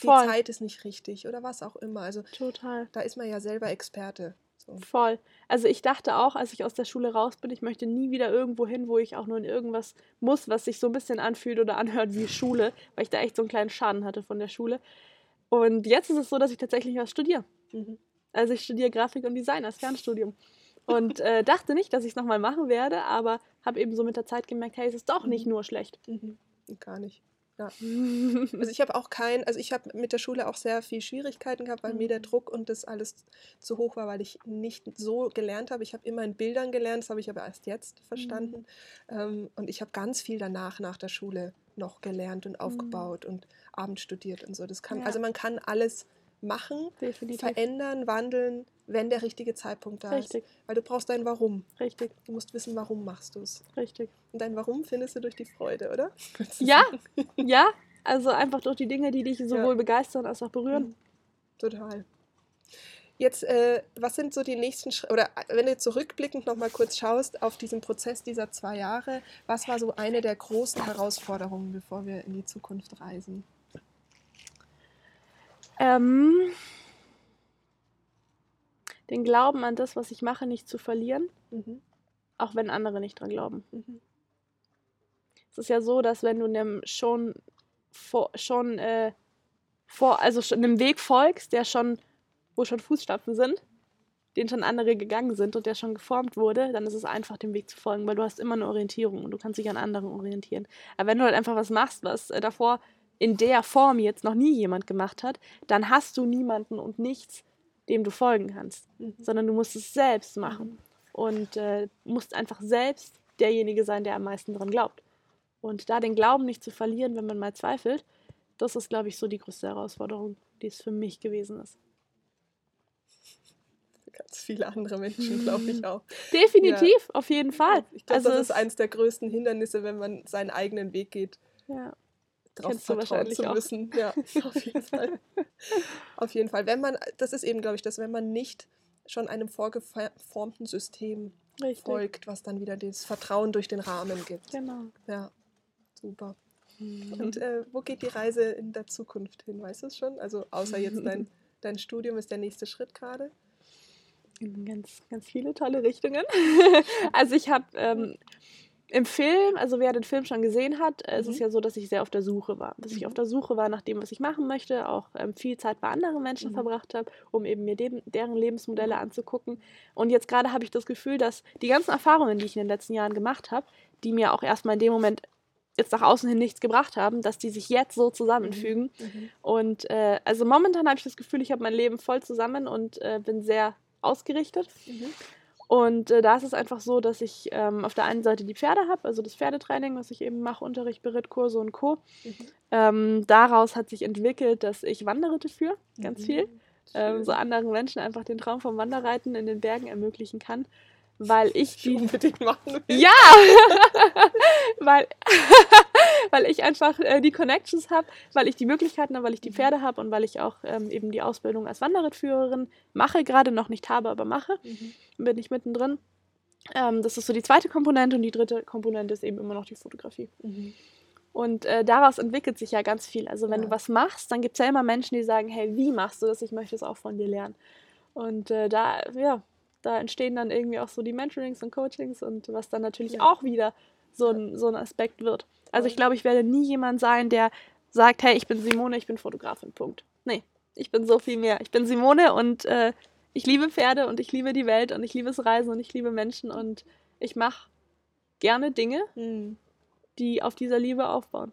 die Voll. Zeit ist nicht richtig oder was auch immer. Also Total. da ist man ja selber Experte. So. Voll. Also ich dachte auch, als ich aus der Schule raus bin, ich möchte nie wieder irgendwo hin, wo ich auch nur in irgendwas muss, was sich so ein bisschen anfühlt oder anhört wie Schule, weil ich da echt so einen kleinen Schaden hatte von der Schule. Und jetzt ist es so, dass ich tatsächlich was studiere. Mhm. Also ich studiere Grafik und Design als Fernstudium. Und äh, [laughs] dachte nicht, dass ich es nochmal machen werde, aber habe eben so mit der Zeit gemerkt, hey, es ist doch nicht Mhm. nur schlecht. Mhm. Gar nicht. [laughs] Also ich habe auch kein, also ich habe mit der Schule auch sehr viel Schwierigkeiten gehabt, weil mir der Mhm. Druck und das alles zu hoch war, weil ich nicht so gelernt habe. Ich habe immer in Bildern gelernt, das habe ich aber erst jetzt verstanden. Ähm, und ich habe ganz viel danach nach der Schule noch gelernt und aufgebaut und Abend studiert und so. Das kann, Ja. also man kann alles machen, Definitiv. verändern, wandeln, wenn der richtige Zeitpunkt da Richtig, ist. Weil du brauchst dein Warum. richtig, Du musst wissen, warum machst du es. richtig. Und dein Warum findest du durch die Freude, oder? [laughs] Ja, [laughs] ja, also einfach durch die Dinge, die dich sowohl begeistern als auch berühren. Mhm. Total. Jetzt, äh, was sind so die nächsten Schritte, oder äh, wenn du zurückblickend nochmal kurz schaust auf diesen Prozess dieser zwei Jahre, was war so eine der großen Herausforderungen, bevor wir in die Zukunft reisen? Ähm, den Glauben an das, was ich mache, nicht zu verlieren, Mhm. auch wenn andere nicht dran glauben. Mhm. Es ist ja so, dass wenn du einem schon vor, schon äh, vor, also schon einem Weg folgst, der schon, wo schon Fußstapfen sind, den schon andere gegangen sind und der schon geformt wurde, dann ist es einfach, dem Weg zu folgen, weil du hast immer eine Orientierung und du kannst dich an anderen orientieren. Aber wenn du halt einfach was machst, was äh, davor in der Form jetzt noch nie jemand gemacht hat, dann hast du niemanden und nichts, dem du folgen kannst, Mhm. sondern du musst es selbst machen. und äh, musst einfach selbst derjenige sein, der am meisten dran glaubt. Und da den Glauben nicht zu verlieren, wenn man mal zweifelt, das ist, glaube ich, so die größte Herausforderung, die es für mich gewesen ist. Ganz viele andere Menschen, glaube ich auch. [laughs] Definitiv, ja. auf jeden Fall. Ich glaube, also das ist eines der größten Hindernisse, wenn man seinen eigenen Weg geht. Ja. Darauf vertrauen zu müssen. Auch. Ja, [laughs] auf jeden Fall. auf jeden Fall. Wenn man, das ist eben, glaube ich, dass wenn man nicht schon einem vorgeformten System Richtig. folgt, was dann wieder das Vertrauen durch den Rahmen gibt. Genau. Ja, super. Mhm. Und äh, wo geht die Reise in der Zukunft hin? Weißt du es schon? Also außer jetzt dein, [laughs] dein Studium ist der nächste Schritt gerade? In ganz, ganz viele tolle Richtungen. [laughs] also ich habe ähm, im Film, also wer den Film schon gesehen hat, mhm. es ist mhm. ja so, dass ich sehr auf der Suche war. Dass ich auf der Suche war nach dem, was ich machen möchte, auch ähm, viel Zeit bei anderen Menschen mhm. verbracht habe, um eben mir dem, deren Lebensmodelle anzugucken. Und jetzt gerade habe ich das Gefühl, dass die ganzen Erfahrungen, die ich in den letzten Jahren gemacht habe, die mir auch erstmal in dem Moment jetzt nach außen hin nichts gebracht haben, dass die sich jetzt so zusammenfügen. Mhm. mhm. Und äh, also momentan habe ich das Gefühl, ich habe mein Leben voll zusammen und äh, bin sehr ausgerichtet. Und äh, da ist es einfach so, dass ich ähm, auf der einen Seite die Pferde habe, also das Pferdetraining, was ich eben mache, Unterricht, Berittkurse und Co. Mhm. Ähm, daraus hat sich entwickelt, dass ich Wanderritte führe, ganz mhm. viel. Ähm, so anderen Menschen einfach den Traum vom Wanderreiten in den Bergen ermöglichen kann weil ich [laughs] die unbedingt machen will. Ja, [laughs] weil, [laughs] weil ich einfach äh, die Connections habe, weil ich die Möglichkeiten habe, weil ich die. Pferde habe und weil ich auch ähm, eben die Ausbildung als Wanderrittführerin mache, gerade noch nicht habe, aber mache, mhm. bin ich mittendrin. Ähm, das ist so die zweite Komponente und die dritte Komponente ist eben immer noch die Fotografie. Mhm. Und äh, daraus entwickelt sich ja ganz viel. Also wenn ja. du was machst, dann gibt es ja immer Menschen, die sagen, hey, wie machst du das? Ich möchte es auch von dir lernen. Und äh, da, ja, da entstehen dann irgendwie auch so die Mentorings und Coachings und was dann natürlich ja. auch wieder so ein, so ein Aspekt wird. Also ich glaube, ich werde nie jemand sein, der sagt, hey, ich bin Simone, ich bin Fotografin, Punkt. Nee, ich bin so viel mehr. Ich bin Simone und äh, ich liebe Pferde und ich liebe die Welt und ich liebe das Reisen und ich liebe Menschen und ich mache gerne Dinge, mhm. die auf dieser Liebe aufbauen.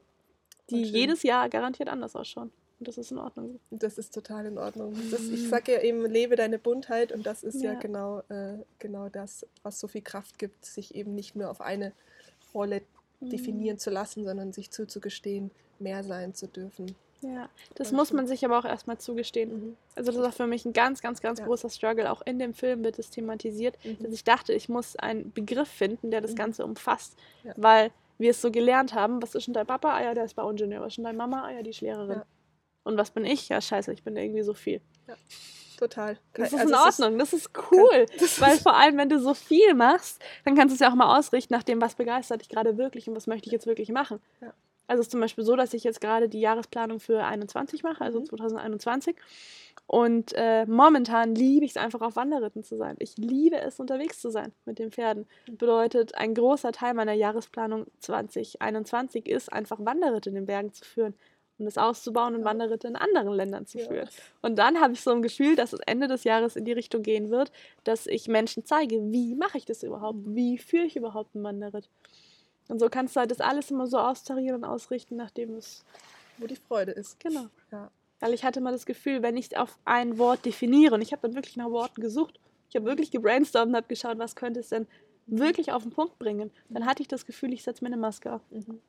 Die jedes Jahr garantiert anders ausschauen. Und das ist in Ordnung. Das ist total in Ordnung. Das, ich sage ja eben, lebe deine Buntheit und das ist ja, ja genau, äh, genau das, was so viel Kraft gibt, sich eben nicht nur auf eine Rolle mhm. Definieren zu lassen, sondern sich zuzugestehen, mehr sein zu dürfen. Ja, das muss man sich aber auch erstmal zugestehen. Mhm. Also das war für mich ein ganz, ganz, ganz ja. großer Struggle. Auch in dem Film wird es thematisiert, mhm. dass ich dachte, ich muss einen Begriff finden, der das mhm. Ganze umfasst. Ja. Weil wir es so gelernt haben, was ist denn dein Papa? Ah ja, der ist Bauingenieur. Was ist denn deine Mama? Ah ja, die ist Lehrerin. Ja. Und was bin ich? Ja, scheiße, ich bin irgendwie so viel. Ja, total. Das ist also in Ordnung, ist, das ist cool. [laughs] Das weil vor allem, wenn du so viel machst, dann kannst du es ja auch mal ausrichten nach dem, was begeistert dich gerade wirklich und was möchte ich jetzt wirklich machen. Ja. Also es ist zum Beispiel so, dass ich jetzt gerade die Jahresplanung für 21 mache, also mhm. 2021. Und äh, momentan liebe ich es einfach auf Wanderritten zu sein. Ich liebe es, unterwegs zu sein mit den Pferden. Mhm. Bedeutet, ein großer Teil meiner Jahresplanung 2021 ist, einfach Wanderritte in den Bergen zu führen und das auszubauen und Wanderritte in anderen Ländern zu führen. Ja. Und dann habe ich so ein Gefühl, dass es Ende des Jahres in die Richtung gehen wird, dass ich Menschen zeige, wie mache ich das überhaupt? Mhm. Wie führe ich überhaupt einen Wanderritt? Und so kannst du halt das alles immer so austarieren und ausrichten, nachdem es. Wo die Freude ist. Genau. Ja. Weil ich hatte mal das Gefühl, wenn ich auf ein Wort definiere, und ich habe dann wirklich nach Worten gesucht, ich habe wirklich gebrainstormt und habe geschaut, was könnte es denn wirklich auf den Punkt bringen, dann hatte ich das Gefühl, ich setze mir eine Maske auf. Mhm.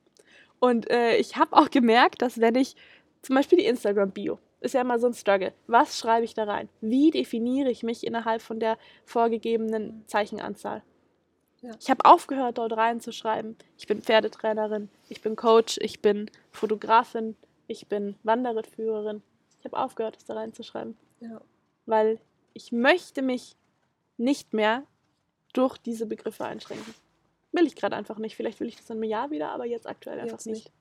Und äh, ich habe auch gemerkt, dass wenn ich zum Beispiel die Instagram-Bio, ist ja immer so ein Struggle. Was schreibe ich da rein? Wie definiere ich mich innerhalb von der vorgegebenen Zeichenanzahl? Ja. Ich habe aufgehört, dort reinzuschreiben. Ich bin Pferdetrainerin, ich bin Coach, ich bin Fotografin, ich bin Wanderrittführerin. Ich habe aufgehört, das da reinzuschreiben. Ja. Weil ich möchte mich nicht mehr durch diese Begriffe einschränken will ich gerade einfach nicht. Vielleicht will ich das in einem Jahr wieder, aber jetzt aktuell einfach jetzt nicht.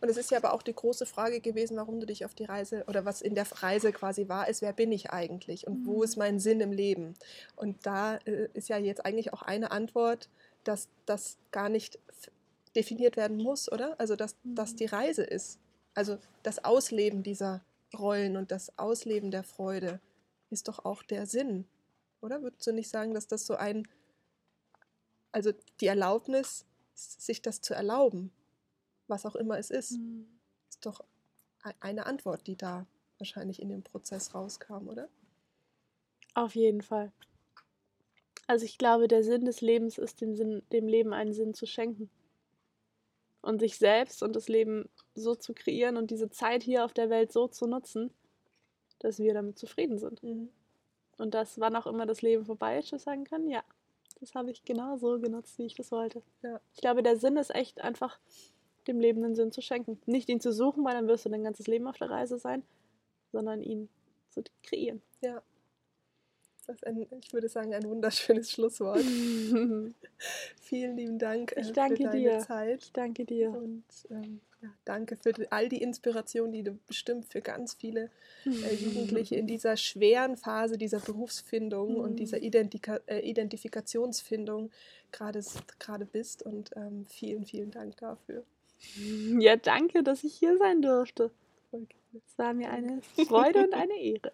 Und es ist ja aber auch die große Frage gewesen, warum du dich auf die Reise oder was in der Reise quasi war, ist, wer bin ich eigentlich und mhm. wo ist mein Sinn im Leben? Und da äh, ist ja jetzt eigentlich auch eine Antwort, dass das gar nicht definiert werden muss, oder? Also, dass mhm. das die Reise ist. Also das Ausleben dieser Rollen und das Ausleben der Freude ist doch auch der Sinn, oder? Würdest du nicht sagen, dass das so ein also die Erlaubnis, sich das zu erlauben, was auch immer es ist, mhm. ist doch eine Antwort, die da wahrscheinlich in dem Prozess rauskam, oder? Auf jeden Fall. Also ich glaube, der Sinn des Lebens ist, dem, Sinn, dem Leben einen Sinn zu schenken. Und sich selbst und das Leben so zu kreieren und diese Zeit hier auf der Welt so zu nutzen, dass wir damit zufrieden sind. Mhm. Und dass, wann auch immer das Leben vorbei ist, wir sagen können, ja, das habe ich genau so genutzt, wie ich das wollte. Ja. Ich glaube, der Sinn ist echt einfach, dem Leben einen Sinn zu schenken. Nicht ihn zu suchen, weil dann wirst du dein ganzes Leben auf der Reise sein, sondern ihn zu kreieren. Ja. Das ist ein, ich würde sagen, ein wunderschönes Schlusswort. [laughs] Vielen lieben Dank ich äh, danke für deine dir. Zeit. Ich danke dir. Und ähm, ja, danke für all die Inspiration, die du bestimmt für ganz viele äh, Jugendliche in dieser schweren Phase dieser Berufsfindung und dieser mhm. Identika äh, Identifikationsfindung gerade bist. Und ähm, vielen, vielen Dank dafür. Ja, danke, dass ich hier sein durfte. Es war mir eine Freude und [laughs] eine Ehre.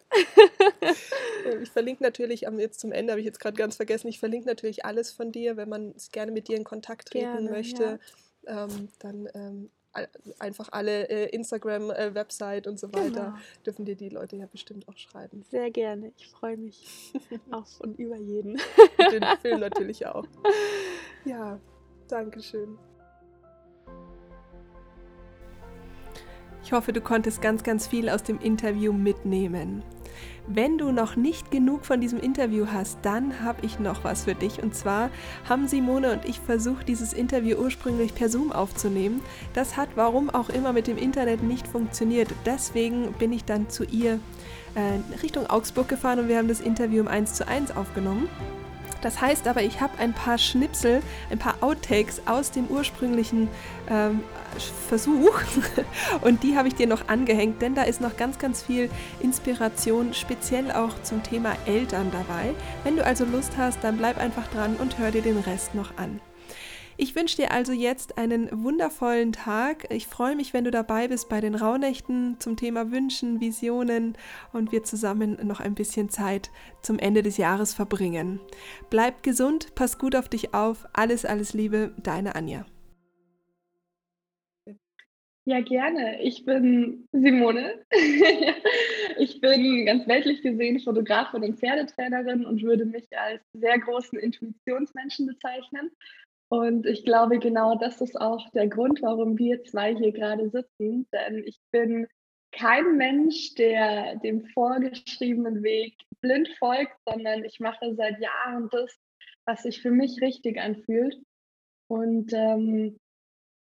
ich verlinke natürlich, jetzt zum Ende habe ich jetzt gerade ganz vergessen, ich verlinke natürlich alles von dir, wenn man gerne mit dir in Kontakt treten gerne, möchte. Ja. Ähm, dann ähm, einfach alle äh, Instagram-Website äh, und so weiter genau. dürfen dir die Leute ja bestimmt auch schreiben. Sehr gerne. Ich freue mich [laughs] auf und über jeden. Den Film natürlich auch. [laughs] Ja, danke schön. Ich hoffe, du konntest ganz, ganz viel aus dem Interview mitnehmen. Wenn du noch nicht genug von diesem Interview hast, dann habe ich noch was für dich. Und zwar haben Simone und ich versucht, dieses Interview ursprünglich per Zoom aufzunehmen. Das hat warum auch immer mit dem Internet nicht funktioniert. Deswegen bin ich dann zu ihr äh, Richtung Augsburg gefahren und wir haben das Interview im 1 zu 1 aufgenommen. Das heißt aber, ich habe ein paar Schnipsel, ein paar Outtakes aus dem ursprünglichen ähm, Versuch [laughs] und die habe ich dir noch angehängt, denn da ist noch ganz, ganz viel Inspiration, speziell auch zum Thema Eltern dabei. Wenn du also Lust hast, dann bleib einfach dran und hör dir den Rest noch an. Ich wünsche dir also jetzt einen wundervollen Tag. Ich freue mich, wenn du dabei bist bei den Rauhnächten zum Thema Wünschen, Visionen und wir zusammen noch ein bisschen Zeit zum Ende des Jahres verbringen. Bleib gesund, pass gut auf dich auf. Alles, alles Liebe, deine Anja. Ja, gerne. Ich bin Simone. [laughs] ich bin ganz weltlich gesehen Fotografin und Pferdetrainerin und würde mich als sehr großen Intuitionsmenschen bezeichnen. Und ich glaube, genau das ist auch der Grund, warum wir zwei hier gerade sitzen. Denn ich bin kein Mensch, der dem vorgeschriebenen Weg blind folgt, sondern ich mache seit Jahren das, was sich für mich richtig anfühlt. Und ähm,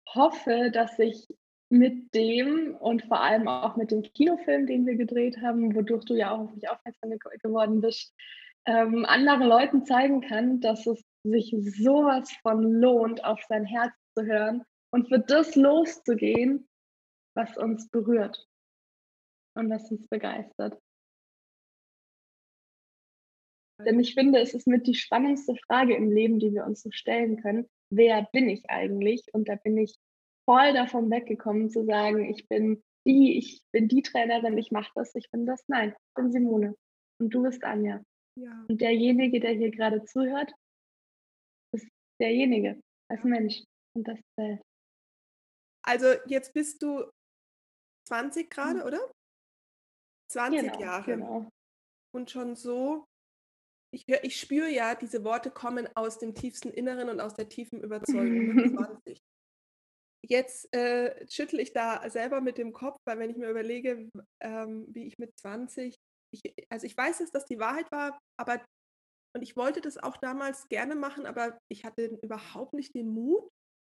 hoffe, dass ich mit dem und vor allem auch mit dem Kinofilm, den wir gedreht haben, wodurch du ja auch auf mich aufmerksam geworden bist, ähm, anderen Leuten zeigen kann, dass es sich sowas von lohnt, auf sein Herz zu hören und für das loszugehen, was uns berührt und was uns begeistert. Denn ich finde, es ist mit die spannendste Frage im Leben, die wir uns so stellen können. Wer bin ich eigentlich? Und da bin ich voll davon weggekommen zu sagen, ich bin die, ich bin die Trainerin, ich mache das, ich bin das. Nein, ich bin Simone und du bist Anja. Ja. Und derjenige, der hier gerade zuhört, derjenige als Mensch und das zählt. Also jetzt bist du 20 gerade, mhm. oder? 20 genau, Jahre. Genau. Und schon so, ich, hör, ich spüre ja, diese Worte kommen aus dem tiefsten Inneren und aus der tiefen Überzeugung mit [laughs] 20. Jetzt äh, schüttle ich da selber mit dem Kopf, weil wenn ich mir überlege, ähm, wie ich mit 20 ich, also ich weiß jetzt, dass die Wahrheit war, aber und ich wollte das auch damals gerne machen, aber ich hatte überhaupt nicht den Mut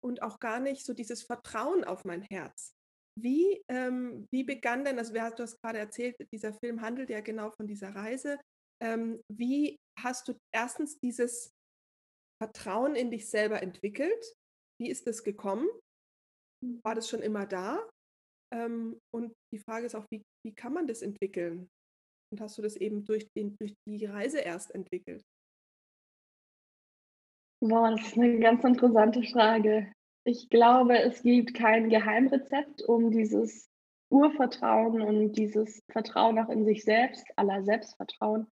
und auch gar nicht so dieses Vertrauen auf mein Herz. Wie, ähm, wie begann denn, also du hast gerade erzählt, dieser Film handelt ja genau von dieser Reise. Ähm, wie hast du erstens dieses Vertrauen in dich selber entwickelt? Wie ist das gekommen? War das schon immer da? Ähm, und die Frage ist auch, wie, wie kann man das entwickeln? Und hast du das eben durch, den, durch die Reise erst entwickelt? Boah, das ist eine ganz interessante Frage. Ich glaube, es gibt kein Geheimrezept, um dieses Urvertrauen und dieses Vertrauen auch in sich selbst, aller Selbstvertrauen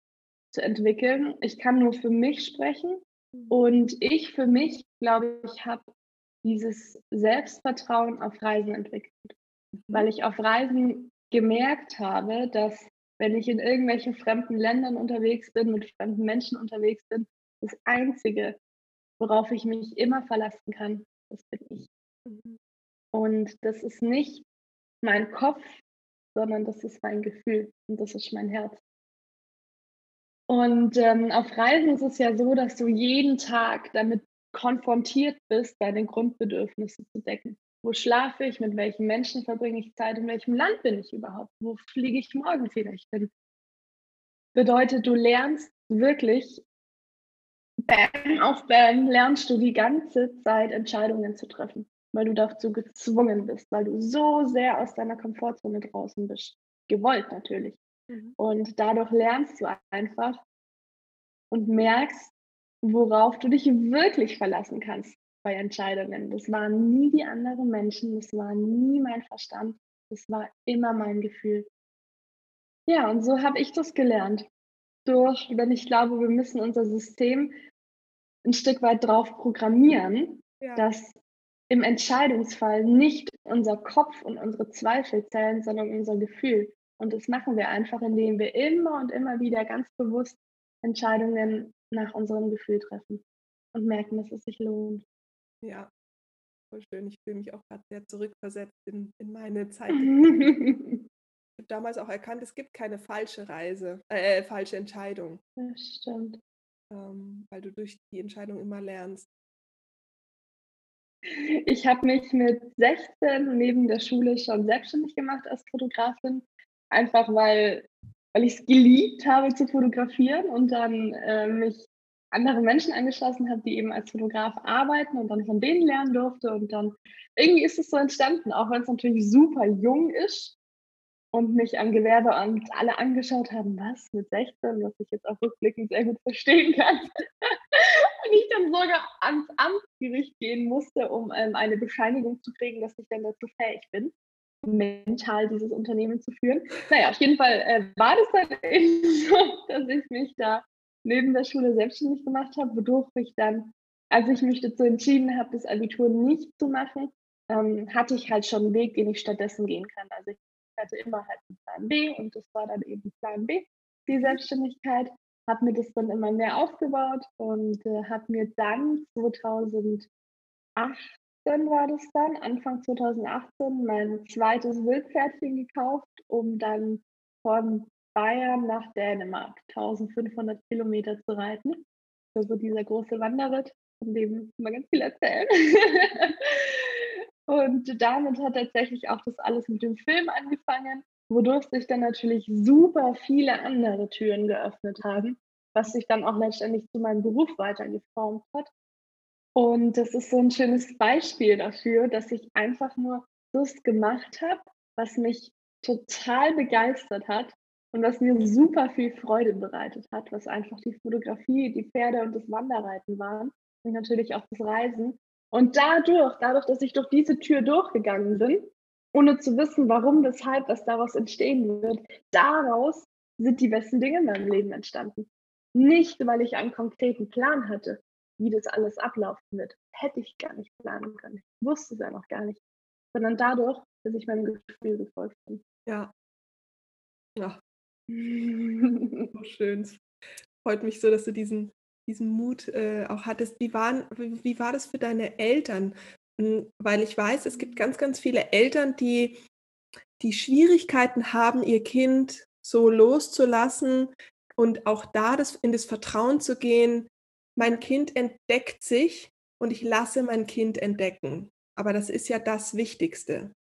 zu entwickeln. Ich kann nur für mich sprechen mhm. und ich für mich, glaube ich, habe dieses Selbstvertrauen auf Reisen entwickelt, mhm. weil ich auf Reisen gemerkt habe, dass wenn ich in irgendwelchen fremden Ländern unterwegs bin, mit fremden Menschen unterwegs bin, Das Einzige, worauf ich mich immer verlassen kann, das bin ich. Mhm. Und das ist nicht mein Kopf, sondern das ist mein Gefühl und das ist mein Herz. Und ähm, auf Reisen ist es ja so, dass du jeden Tag damit konfrontiert bist, deine Grundbedürfnisse zu decken. Wo schlafe ich, mit welchen Menschen verbringe ich Zeit, in welchem Land bin ich überhaupt, wo fliege ich morgen vielleicht hin. Bedeutet, du lernst wirklich, Bang auf Bang, lernst du die ganze Zeit Entscheidungen zu treffen, weil du dazu gezwungen bist, weil du so sehr aus deiner Komfortzone draußen bist. Gewollt natürlich. Mhm. Und dadurch lernst du einfach und merkst, worauf du dich wirklich verlassen kannst bei Entscheidungen. Das waren nie die anderen Menschen, das war nie mein Verstand, das war immer mein Gefühl. Ja, und so habe ich das gelernt. Durch, denn ich glaube, wir müssen unser System ein Stück weit drauf programmieren, ja. dass im Entscheidungsfall nicht unser Kopf und unsere Zweifel zählen, sondern unser Gefühl. Und das machen wir einfach, indem wir immer und immer wieder ganz bewusst Entscheidungen nach unserem Gefühl treffen und merken, dass es sich lohnt. Ja, voll schön. Ich fühle mich auch gerade sehr zurückversetzt in, in meine Zeit. [laughs] ich habe damals auch erkannt, es gibt keine falsche Reise, äh, falsche Entscheidung. Das stimmt. Ähm, weil du durch die Entscheidung immer lernst. Ich habe mich mit 16 neben der Schule schon selbstständig gemacht als Fotografin einfach weil, weil ich es geliebt habe zu fotografieren und dann äh, mich andere Menschen angeschlossen habe, die eben als Fotograf arbeiten und dann von denen lernen durfte. Und dann irgendwie ist es so entstanden, auch wenn es natürlich super jung ist und mich am Gewerbeamt alle angeschaut haben, was mit 16, was ich jetzt auch rückblickend sehr gut verstehen kann. [laughs] und ich dann sogar ans Amtsgericht gehen musste, um ähm, eine Bescheinigung zu kriegen, dass ich dann dazu fähig bin mental dieses Unternehmen zu führen. Naja, auf jeden Fall äh, war das dann eben so, dass ich mich da neben der Schule selbstständig gemacht habe, wodurch ich dann, als ich mich dazu entschieden habe, das Abitur nicht zu machen, ähm, hatte ich halt schon einen Weg, den ich stattdessen gehen kann. Also ich hatte immer halt einen Plan B und das war dann eben Plan B, die Selbstständigkeit. Habe mir das dann immer mehr aufgebaut und äh, habe mir dann 2008 dann war das dann, Anfang 2018, mein zweites Wildpferdchen gekauft, um dann von Bayern nach Dänemark 1500 Kilometer zu reiten. Also dieser große Wanderritt, von dem wir ganz viel erzählen. [laughs] und damit hat tatsächlich auch das alles mit dem Film angefangen, wodurch sich dann natürlich super viele andere Türen geöffnet haben, was sich dann auch letztendlich zu meinem Beruf weitergeformt hat. Und das ist so ein schönes Beispiel dafür, dass ich einfach nur das gemacht habe, was mich total begeistert hat und was mir super viel Freude bereitet hat, was einfach die Fotografie, die Pferde und das Wanderreiten waren und natürlich auch das Reisen. Und dadurch, dadurch, dass ich durch diese Tür durchgegangen bin, ohne zu wissen, warum, weshalb, was daraus entstehen wird, daraus sind die besten Dinge in meinem Leben entstanden. Nicht, weil ich einen konkreten Plan hatte, wie das alles ablaufen wird. Hätte ich gar nicht planen können. Ich wusste es ja noch gar nicht. Sondern dadurch, dass ich meinem Gefühl gefolgt bin. Ja. [laughs] So schön. Freut mich so, dass du diesen, diesen Mut äh, auch hattest. Wie, waren, wie, wie war das für deine Eltern? Hm, weil ich weiß, es gibt ganz, ganz viele Eltern, die, die Schwierigkeiten haben, ihr Kind so loszulassen und auch da das, in das Vertrauen zu gehen, mein Kind entdeckt sich und ich lasse mein Kind entdecken. Aber das ist ja das Wichtigste,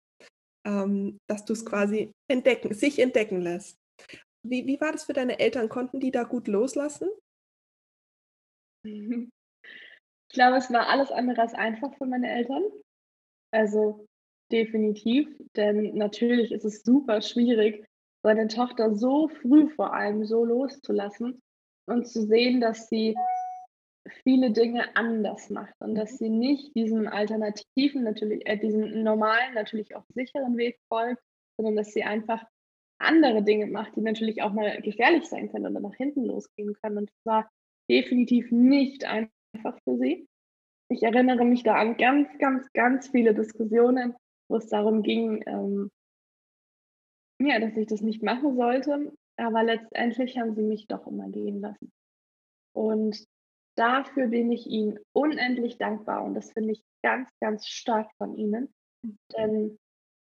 ähm, dass du es quasi entdecken, sich entdecken lässt. Wie, wie war das für deine Eltern? Konnten die da gut loslassen? [laughs] Ich glaube, es war alles andere als einfach für meine Eltern. Also definitiv, denn natürlich ist es super schwierig, seine Tochter so früh vor allem so loszulassen und zu sehen, dass sie viele Dinge anders macht und dass sie nicht diesem alternativen, natürlich, äh, diesem normalen, natürlich auch sicheren Weg folgt, sondern dass sie einfach andere Dinge macht, die natürlich auch mal gefährlich sein können oder nach hinten losgehen können. Und es war definitiv nicht einfach für sie. Ich erinnere mich da an ganz, ganz, ganz viele Diskussionen, wo es darum ging, ähm, ja, dass ich das nicht machen sollte. Aber letztendlich haben sie mich doch immer gehen lassen. Und dafür bin ich Ihnen unendlich dankbar und das finde ich ganz, ganz stark von Ihnen. Denn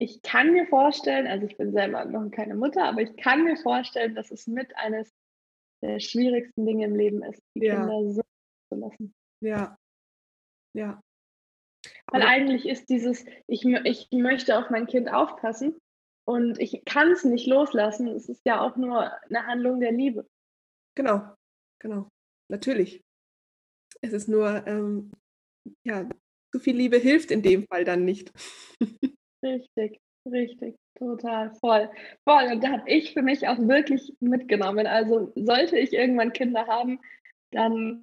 ich kann mir vorstellen, also ich bin selber noch keine Mutter, aber ich kann mir vorstellen, dass es mit eines der schwierigsten Dinge im Leben ist, die ja. Kinder so zu lassen. Ja. Ja. Weil eigentlich ist dieses, ich, ich möchte auf mein Kind aufpassen und ich kann es nicht loslassen. Es ist ja auch nur eine Handlung der Liebe. Genau, genau. Natürlich. Es ist nur, ähm, ja, zu viel Liebe hilft in dem Fall dann nicht. [laughs] Richtig, richtig, total, voll, voll. Und da habe ich für mich auch wirklich mitgenommen. Also sollte ich irgendwann Kinder haben, dann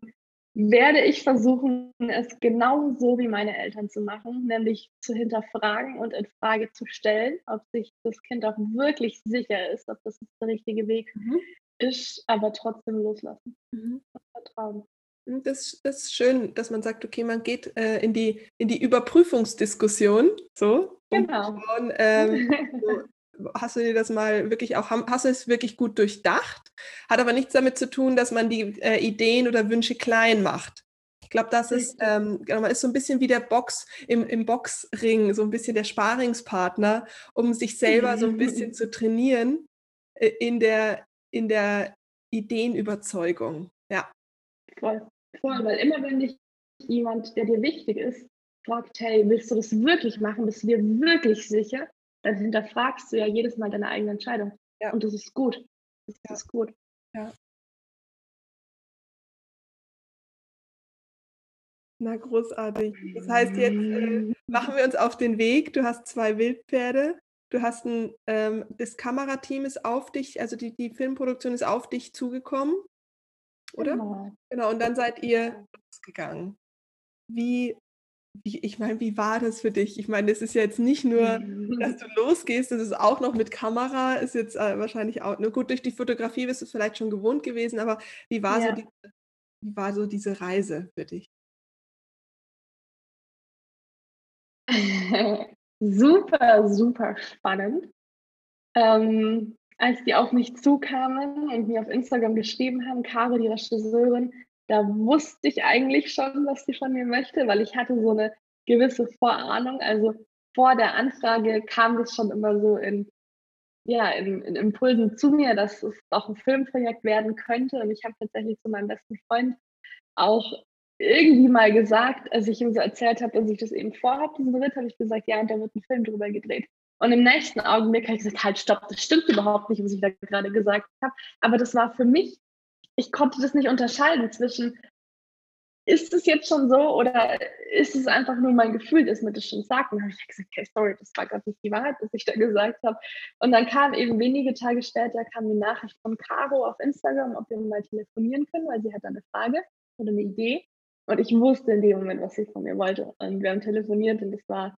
werde ich versuchen, es genauso wie meine Eltern zu machen, nämlich zu hinterfragen und in Frage zu stellen, ob sich das Kind auch wirklich sicher ist, ob das der richtige Weg mhm. ist, aber trotzdem loslassen mhm. und vertrauen. Hm, das, das ist schön, dass man sagt, okay, man geht äh, in, die, in die Überprüfungsdiskussion. So, genau. Schauen, ähm, [laughs] so, hast du dir das mal wirklich auch, hast du es wirklich gut durchdacht? Hat aber nichts damit zu tun, dass man die äh, Ideen oder Wünsche klein macht. Ich glaube, das ist, ähm, genau, man ist so ein bisschen wie der Box im, im Boxring, so ein bisschen der Sparingspartner, um sich selber so ein bisschen [laughs] zu trainieren äh, in der, in der Ideenüberzeugung. Ja. Voll. Voll, weil immer wenn dich jemand, der dir wichtig ist, fragt, hey, willst du das wirklich machen? Bist du dir wirklich sicher? Dann hinterfragst du ja jedes Mal deine eigene Entscheidung. Ja. Und das ist gut. Das ja. ist gut. Ja. Na, großartig. Das heißt, jetzt äh, machen wir uns auf den Weg. Du hast zwei Wildpferde. Du hast ein, ähm, das Kamerateam ist auf dich, also die, die Filmproduktion ist auf dich zugekommen oder? Genau. Genau, und dann seid ihr losgegangen. Wie, wie ich meine, wie war das für dich? Ich meine, es ist ja jetzt nicht nur, dass [laughs] du losgehst, das ist auch noch mit Kamera, ist jetzt äh, wahrscheinlich auch, ne, gut, durch die Fotografie bist du vielleicht schon gewohnt gewesen, aber wie war, ja. so, die, wie war so diese Reise für dich? [laughs] super, super spannend. Ähm, als die auf mich zukamen und mir auf Instagram geschrieben haben, Caro, die Regisseurin, da wusste ich eigentlich schon, was sie von mir möchte, weil ich hatte so eine gewisse Vorahnung. Also vor der Anfrage kam das schon immer so in, ja, in, in Impulsen zu mir, dass es auch ein Filmprojekt werden könnte. Und ich habe tatsächlich zu meinem besten Freund auch irgendwie mal gesagt, als ich ihm so erzählt habe, dass ich das eben vorhabe, diesen Ritt, habe ich gesagt, ja, und da wird ein Film drüber gedreht. Und im nächsten Augenblick habe ich gesagt, halt, stopp, das stimmt überhaupt nicht, was ich da gerade gesagt habe. Aber das war für mich, ich konnte das nicht unterscheiden zwischen, ist es jetzt schon so oder ist es einfach nur mein Gefühl, das mir das schon sagt? Und dann habe ich gesagt, okay, sorry, das war gerade nicht die Wahrheit, was ich da gesagt habe. Und dann kam eben wenige Tage später kam die Nachricht von Caro auf Instagram, ob wir mal telefonieren können, weil sie hat eine Frage oder eine Idee. Und ich wusste in dem Moment, was sie von mir wollte. Und wir haben telefoniert und das war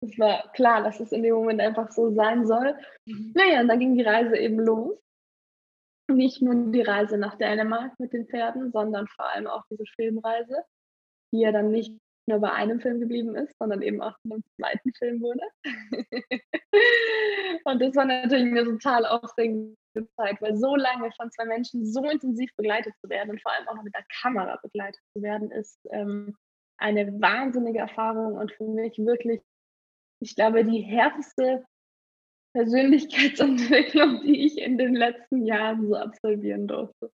es war klar, dass es in dem Moment einfach so sein soll. Mhm. Naja, und dann ging die Reise eben los. Nicht nur die Reise nach Dänemark mit den Pferden, sondern vor allem auch diese Filmreise, die ja dann nicht nur bei einem Film geblieben ist, sondern eben auch in einem zweiten Film wurde. [laughs] und das war natürlich eine total aufregende Zeit, weil so lange von zwei Menschen so intensiv begleitet zu werden und vor allem auch noch mit der Kamera begleitet zu werden, ist ähm, eine wahnsinnige Erfahrung und für mich wirklich ich glaube, die härteste Persönlichkeitsentwicklung, [laughs] die ich in den letzten Jahren so absolvieren durfte.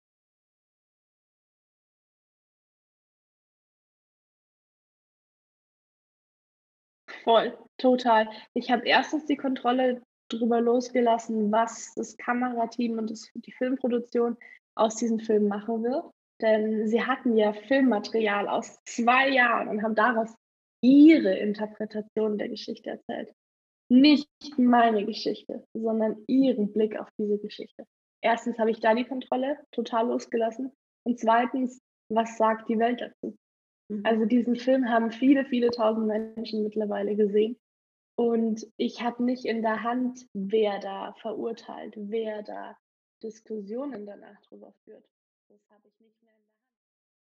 Voll, total. Ich habe erstens die Kontrolle darüber losgelassen, was das Kamerateam und das, die Filmproduktion aus diesem Film machen wird. Denn sie hatten ja Filmmaterial aus zwei Jahren und haben daraus ihre Interpretation der Geschichte erzählt. Nicht meine Geschichte, sondern ihren Blick auf diese Geschichte. Erstens habe ich da die Kontrolle total losgelassen. Und zweitens, was sagt die Welt dazu? Mhm. Also diesen Film haben viele, viele tausend Menschen mittlerweile gesehen. Und ich habe nicht in der Hand, wer da verurteilt, wer da Diskussionen danach drüber führt. Das habe ich nicht